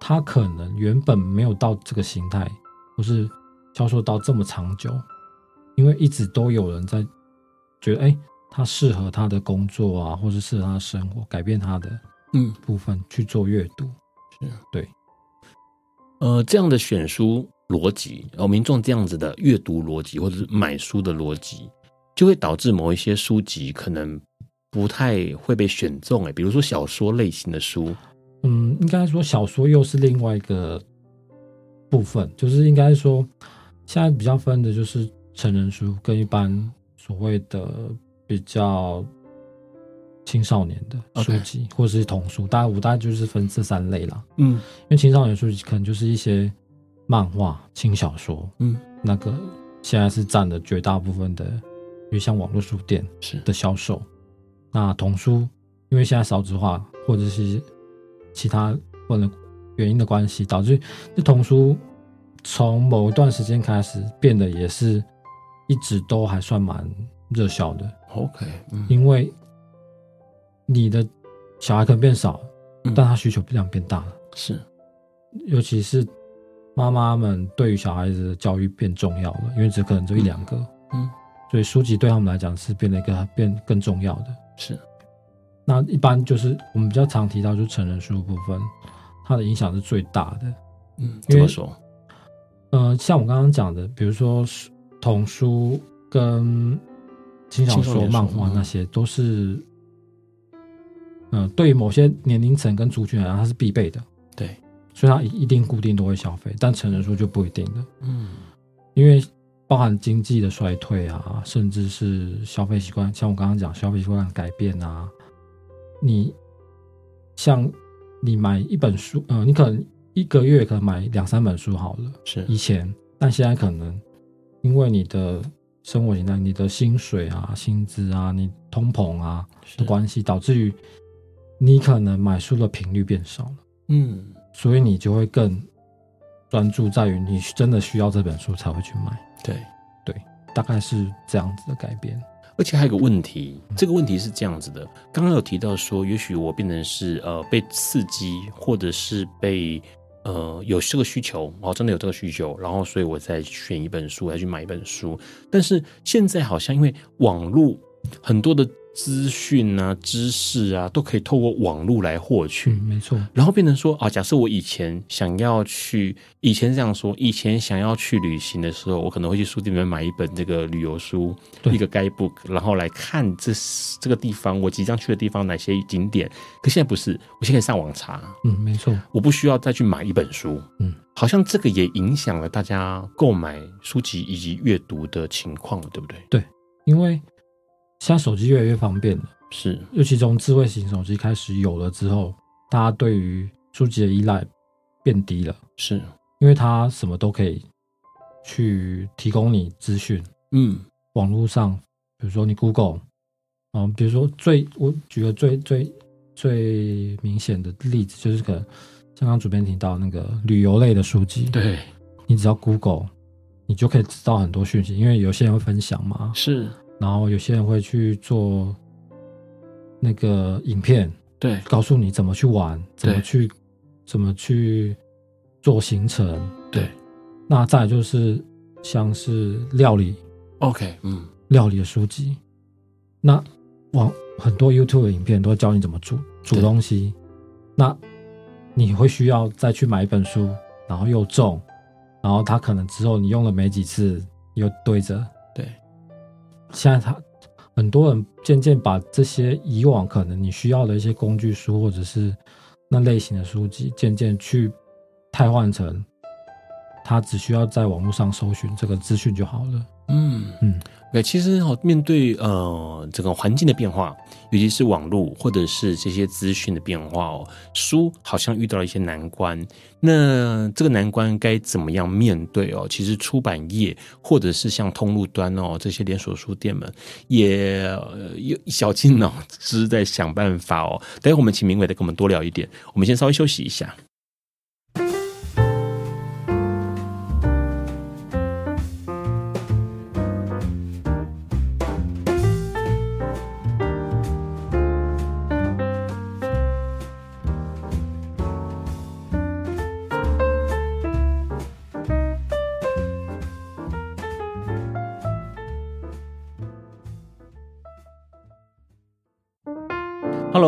它可能原本没有到这个形态，或是销售到这么长久，因为一直都有人在觉得哎。诶他适合他的工作啊，或者适合他的生活，改变他的嗯部分去做阅读，是对。呃，这样的选书逻辑，然后民众这样子的阅读逻辑，或者是买书的逻辑，就会导致某一些书籍可能不太会被选中。哎，比如说小说类型的书，嗯，应该说小说又是另外一个部分，就是应该说现在比较分的就是成人书跟一般所谓的。比较青少年的书籍.或者是童书，大概我大概就是分这三类啦。嗯，因为青少年书籍可能就是一些漫画、轻小说，嗯，那个现在是占了绝大部分的因为像网络书店是的销售。那童书，因为现在少子化或者是其他或者原因的关系，导致这童书从某一段时间开始变得也是一直都还算蛮热销的。OK，嗯，因为你的小孩可能变少，嗯。但他需求量变大了，是。尤其是妈妈们对于小孩子的教育变重要了，因为只可能就一两个，嗯，所以书籍对他们来讲是变得一个变更重要的。是，那一般就是我们比较常提到，就是成人书的部分，它的影响是最大的。嗯，因为怎么说？呃，像我刚刚讲的，比如说童书跟轻小说、漫画那些，都是，嗯、呃，对于某些年龄层跟族群来讲，它是必备的。对，所以它一定固定都会消费，但成人书就不一定了。嗯，因为包含经济的衰退啊，甚至是消费习惯，像我刚刚讲消费习惯改变啊，你像你买一本书，呃，你可能一个月可能买两三本书好了，是以前，但现在可能因为你的生活形态、你的薪水啊、薪资啊、你通膨啊的关系，导致于你可能买书的频率变少了。嗯，所以你就会更专注在于你真的需要这本书才会去买。对对，大概是这样子的改变。而且还有个问题，这个问题是这样子的，刚刚有提到说，也许我变成是呃被刺激，或者是被呃有这个需求，哦，真的有这个需求，然后所以我再选一本书，再去买一本书。但是现在好像因为网络很多的。资讯啊，知识啊，都可以透过网络来获取。嗯，没错。然后变成说啊，假设我以前想要去，以前这样说，以前想要去旅行的时候，我可能会去书店里面买一本这个旅游书，一个 guidebook，然后来看这这个地方我即将去的地方哪些景点。可现在不是，我现在可以上网查。嗯，没错。我不需要再去买一本书。嗯，好像这个也影响了大家购买书籍以及阅读的情况，对不对？对，因为。现在手机越来越方便了，是，尤其从智慧型手机开始有了之后，大家对于书籍的依赖变低了，是因为它什么都可以去提供你资讯。嗯，网络上，比如说你 Google，嗯，比如说最我举个最最最明显的例子，就是可能像刚主编提到那个旅游类的书籍，对，你只要 Google，你就可以知道很多讯息，因为有些人会分享嘛，是。然后有些人会去做那个影片，对，告诉你怎么去玩，怎么去怎么去做行程，对。那再就是像是料理，OK，嗯，料理的书籍，那网很多 YouTube 的影片都会教你怎么煮煮东西，那你会需要再去买一本书，然后又重，然后它可能之后你用了没几次又堆着。现在他很多人渐渐把这些以往可能你需要的一些工具书或者是那类型的书籍，渐渐去替换成他只需要在网络上搜寻这个资讯就好了。嗯嗯。对，其实哦，面对呃整个环境的变化，尤其是网络或者是这些资讯的变化哦，书好像遇到了一些难关。那这个难关该怎么样面对哦？其实出版业或者是像通路端哦这些连锁书店们也有小尽脑汁在想办法哦。待会我们请明伟再跟我们多聊一点。我们先稍微休息一下。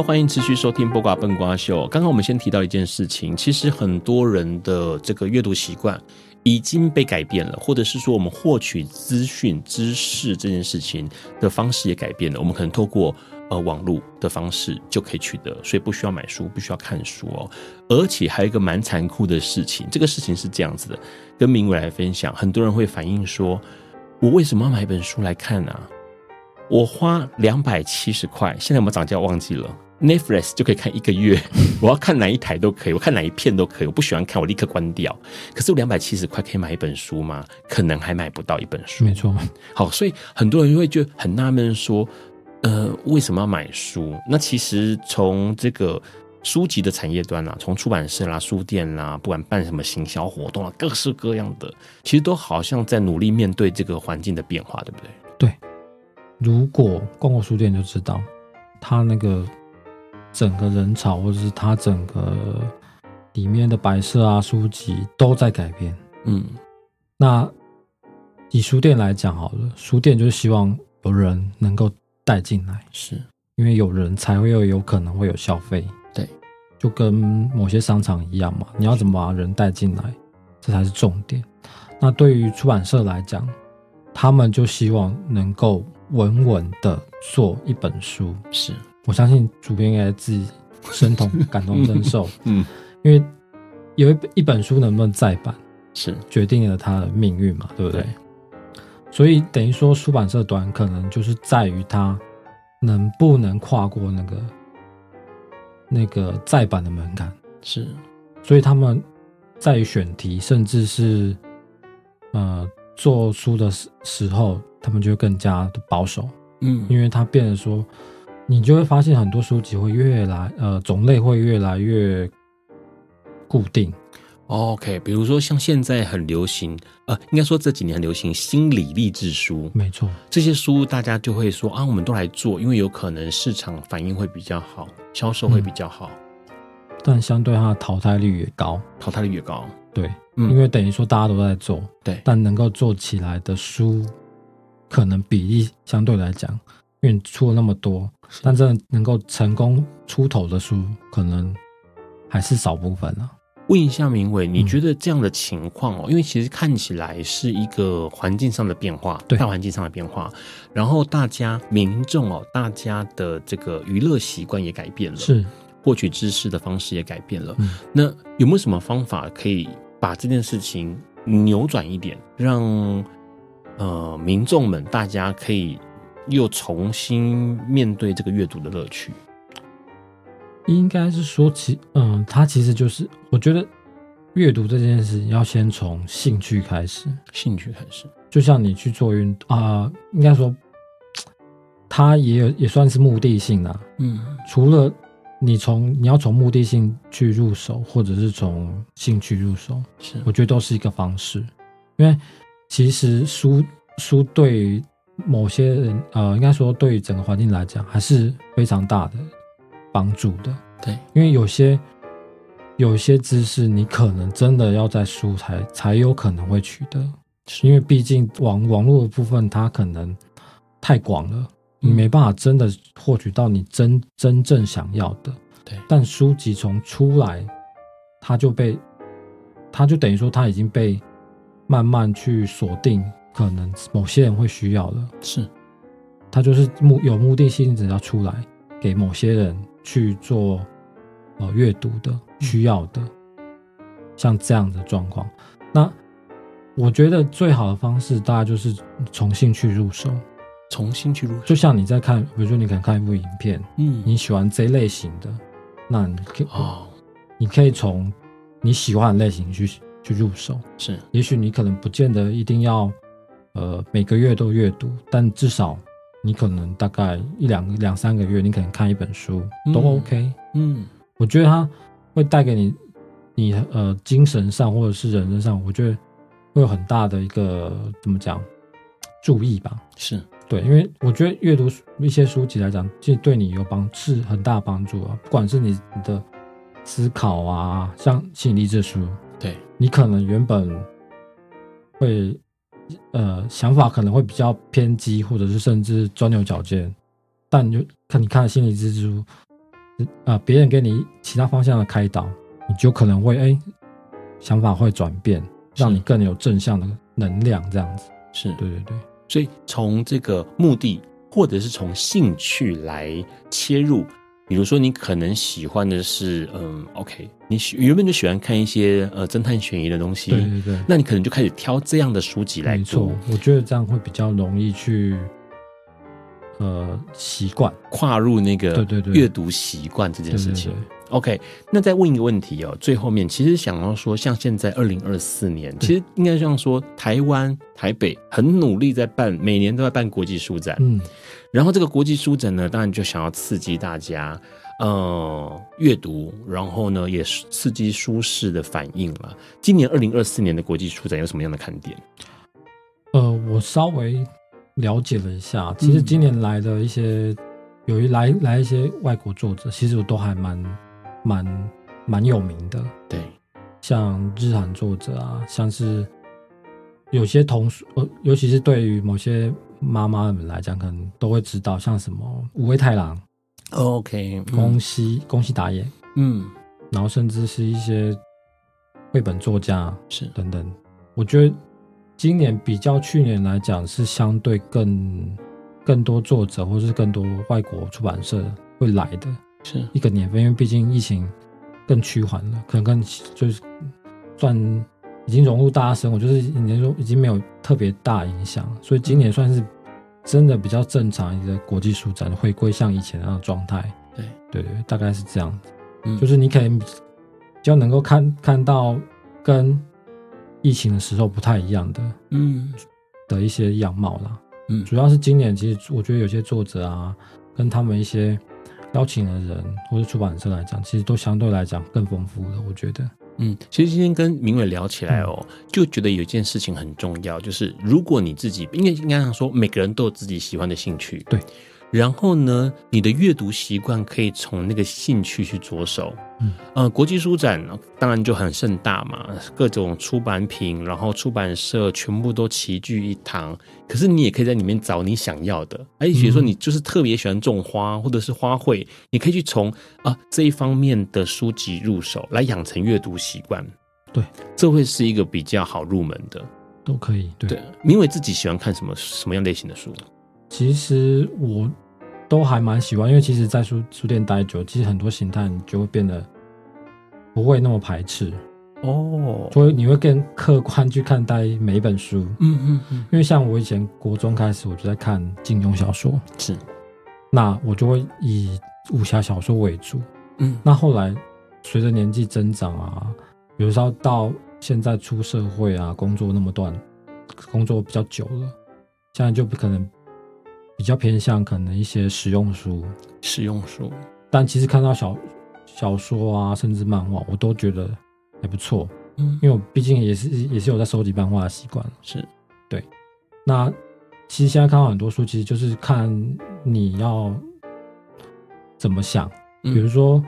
欢迎持续收听《播瓜笨瓜秀》。刚刚我们先提到一件事情，其实很多人的这个阅读习惯已经被改变了，或者是说我们获取资讯、知识这件事情的方式也改变了。我们可能透过呃网络的方式就可以取得，所以不需要买书，不需要看书哦。而且还有一个蛮残酷的事情，这个事情是这样子的，跟明伟来分享。很多人会反映说，我为什么要买一本书来看呢、啊？我花两百七十块，现在有没有涨价？忘记了。Netflix 就可以看一个月，我要看哪一台都可以，我看哪一片都可以，我不喜欢看我立刻关掉。可是我两百七十块可以买一本书吗？可能还买不到一本书。没错。好，所以很多人会觉得很纳闷，说，呃，为什么要买书？那其实从这个书籍的产业端啊，从出版社啦、书店啦，不管办什么行销活动啊，各式各样的，其实都好像在努力面对这个环境的变化，对不对？对。如果逛过书店就知道，他那个。整个人潮，或者是它整个里面的摆设啊、书籍都在改变。嗯，那以书店来讲好了，书店就是希望有人能够带进来，是因为有人才会有有可能会有消费。对，就跟某些商场一样嘛，你要怎么把人带进来，这才是重点。那对于出版社来讲，他们就希望能够稳稳的做一本书。是。我相信主编应该自己身同 感同身受，嗯，因为有一一本书能不能再版，是。决定了他的命运嘛，对不对？所以等于说出版社端可能就是在于它能不能跨过那个那个再版的门槛，是，所以他们在于选题，甚至是呃做书的时时候，他们就更加的保守，嗯，因为他变得说。你就会发现很多书籍会越来呃种类会越来越固定。OK，比如说像现在很流行呃，应该说这几年很流行心理励志书，没错，这些书大家就会说啊，我们都来做，因为有可能市场反应会比较好，销售会比较好，嗯、但相对它的淘汰率也高，淘汰率也高，对，嗯、因为等于说大家都在做，对，但能够做起来的书，可能比例相对来讲，因为出了那么多。但真的能够成功出头的书，可能还是少部分了。问一下明伟，你觉得这样的情况哦？嗯、因为其实看起来是一个环境上的变化，对，大环境上的变化，然后大家民众哦，大家的这个娱乐习惯也改变了，是获取知识的方式也改变了。嗯、那有没有什么方法可以把这件事情扭转一点，让呃民众们大家可以？又重新面对这个阅读的乐趣，应该是说其嗯，它其实就是我觉得阅读这件事要先从兴趣开始，兴趣开始，就像你去做运动啊，应该说它也有也算是目的性啊，嗯，除了你从你要从目的性去入手，或者是从兴趣入手，是。我觉得都是一个方式，因为其实书书对于。某些人，呃，应该说对于整个环境来讲，还是非常大的帮助的。对，因为有些有些知识，你可能真的要在书才才有可能会取得，因为毕竟网网络的部分它可能太广了，你没办法真的获取到你真真正想要的。对，但书籍从出来，它就被，它就等于说它已经被慢慢去锁定。可能某些人会需要的，是，他就是目有目的性，只要出来给某些人去做呃阅读的需要的，像这样的状况。那我觉得最好的方式，大概就是从兴趣入手，重新去入手。就像你在看，比如说你可能看一部影片，嗯，你喜欢这类型的，那你可以哦，你可以从你喜欢的类型去去入手，是，也许你可能不见得一定要。呃，每个月都阅读，但至少你可能大概一两两三个月，你可能看一本书都 OK。嗯，我觉得它会带给你，你呃精神上或者是人生上，我觉得会有很大的一个怎么讲注意吧。是对，因为我觉得阅读一些书籍来讲，其实对你有帮是很大帮助啊。不管是你你的思考啊，像心理励志书，对你可能原本会。呃，想法可能会比较偏激，或者是甚至钻牛角尖，但你就看你看心理蜘蛛，啊、呃，别人给你其他方向的开导，你就可能会哎，想法会转变，让你更有正向的能量，这样子是。对对对，所以从这个目的或者是从兴趣来切入。比如说，你可能喜欢的是，嗯，OK，你原本就喜欢看一些呃侦探悬疑的东西，对对对，那你可能就开始挑这样的书籍来做。没错，我觉得这样会比较容易去，呃习惯，跨入那个对对对阅读习惯这件事情。OK，那再问一个问题哦，最后面其实想要说，像现在二零二四年，其实应该这样说，台湾台北很努力在办，每年都在办国际书展，嗯，然后这个国际书展呢，当然就想要刺激大家，呃，阅读，然后呢，也是刺激舒适的反应了。今年二零二四年的国际书展有什么样的看点？呃，我稍微了解了一下，其实今年来的一些，嗯、有一来来一些外国作者，其实我都还蛮。蛮蛮有名的，对，像日韩作者啊，像是有些童书，呃，尤其是对于某些妈妈们来讲，可能都会知道，像什么五味太郎，OK，宫西宫西达也，嗯，然后甚至是一些绘本作家是。等等，我觉得今年比较去年来讲，是相对更更多作者或是更多外国出版社会来的。是一个年份，因为毕竟疫情更趋缓了，可能更就是算已经融入大家生活，就是你说已经没有特别大影响，所以今年算是真的比较正常一个国际书展，回归像以前那样的状态。对对对，大概是这样。嗯，就是你可能比较能够看看到跟疫情的时候不太一样的，嗯，的一些样貌啦。嗯，主要是今年其实我觉得有些作者啊，跟他们一些。邀请的人或者出版社来讲，其实都相对来讲更丰富了。我觉得，嗯，其实今天跟明伟聊起来哦，嗯、就觉得有一件事情很重要，就是如果你自己，应该应该想说，每个人都有自己喜欢的兴趣，对。然后呢，你的阅读习惯可以从那个兴趣去着手。嗯，呃，国际书展当然就很盛大嘛，各种出版品，然后出版社全部都齐聚一堂。可是你也可以在里面找你想要的。哎，比如说你就是特别喜欢种花，或者是花卉，你可以去从啊这一方面的书籍入手，来养成阅读习惯。对，这会是一个比较好入门的。都可以。对，对，明伟自己喜欢看什么什么样类型的书？其实我。都还蛮喜欢，因为其实，在书书店待久，其实很多形态你就会变得不会那么排斥哦，所以你会更客观去看待每一本书。嗯嗯嗯。因为像我以前国中开始，我就在看金庸小说，是，那我就会以武侠小说为主。嗯，那后来随着年纪增长啊，比如说到现在出社会啊，工作那么段，工作比较久了，现在就不可能。比较偏向可能一些实用书，实用书，但其实看到小小说啊，甚至漫画，我都觉得还不错。嗯，因为我毕竟也是也是有在收集漫画的习惯。是，对。那其实现在看到很多书，其实就是看你要怎么想。比如说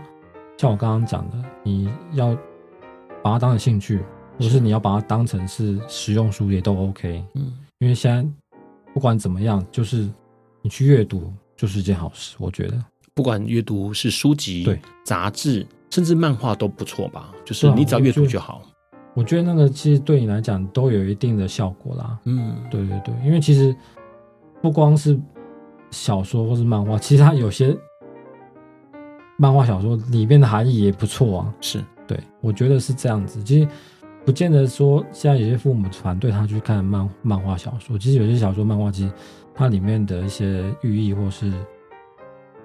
像我刚刚讲的，你要把它当成兴趣，或是你要把它当成是实用书，也都 OK。嗯，因为现在不管怎么样，就是。你去阅读就是一件好事，我觉得，不管阅读是书籍、对杂志，甚至漫画都不错吧。就是你只要阅读就好。我觉得那个其实对你来讲都有一定的效果啦。嗯，对对对，因为其实不光是小说或是漫画，其实它有些漫画小说里面的含义也不错啊。是，对，我觉得是这样子。其实不见得说现在有些父母反对他去看漫漫画小说，其实有些小说漫画其实。它里面的一些寓意或是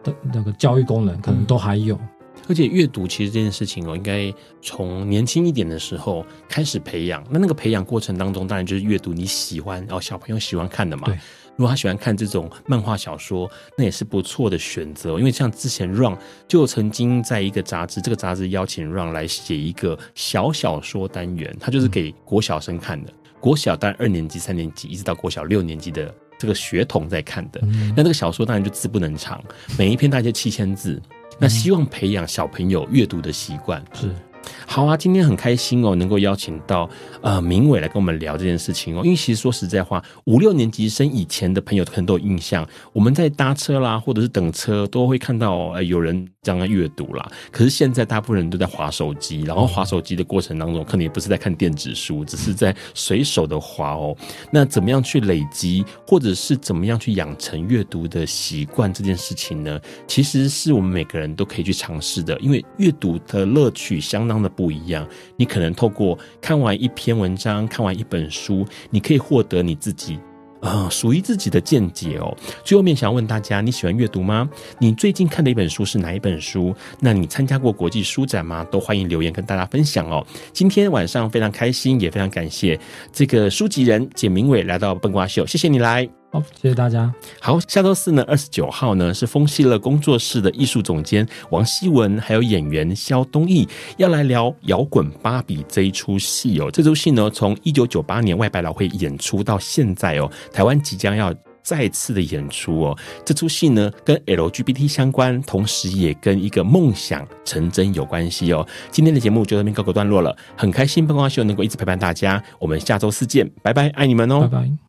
的那个教育功能，可能都还有。嗯、而且阅读其实这件事情哦，应该从年轻一点的时候开始培养。那那个培养过程当中，当然就是阅读你喜欢，然后小朋友喜欢看的嘛。对。如果他喜欢看这种漫画小说，那也是不错的选择。因为像之前 Run 就曾经在一个杂志，这个杂志邀请 Run 来写一个小小说单元，他就是给国小生看的。嗯、国小当然二年级、三年级，一直到国小六年级的。这个血统在看的，那这个小说当然就字不能长，每一篇大概七千字，那希望培养小朋友阅读的习惯。是。好啊，今天很开心哦，能够邀请到呃明伟来跟我们聊这件事情哦。因为其实说实在话，五六年级生以前的朋友可能都有印象，我们在搭车啦，或者是等车，都会看到呃有人这样阅读啦。可是现在大部分人都在划手机，然后划手机的过程当中，可能也不是在看电子书，只是在随手的划哦。那怎么样去累积，或者是怎么样去养成阅读的习惯这件事情呢？其实是我们每个人都可以去尝试的，因为阅读的乐趣相当的不一样，你可能透过看完一篇文章，看完一本书，你可以获得你自己呃，属于自己的见解哦。最后面想问大家，你喜欢阅读吗？你最近看的一本书是哪一本书？那你参加过国际书展吗？都欢迎留言跟大家分享哦。今天晚上非常开心，也非常感谢这个书籍人简明伟来到笨瓜秀，谢谢你来。好，谢谢大家。好，下周四呢，二十九号呢，是风夕乐工作室的艺术总监王希文，还有演员肖东义要来聊《摇滚芭比》这一出戏哦。这出戏呢，从一九九八年外百老汇演出到现在哦，台湾即将要再次的演出哦。这出戏呢，跟 LGBT 相关，同时也跟一个梦想成真有关系哦。今天的节目就到这边告个段落了，很开心笨瓜秀能够一直陪伴大家，我们下周四见，拜拜，爱你们哦，拜拜。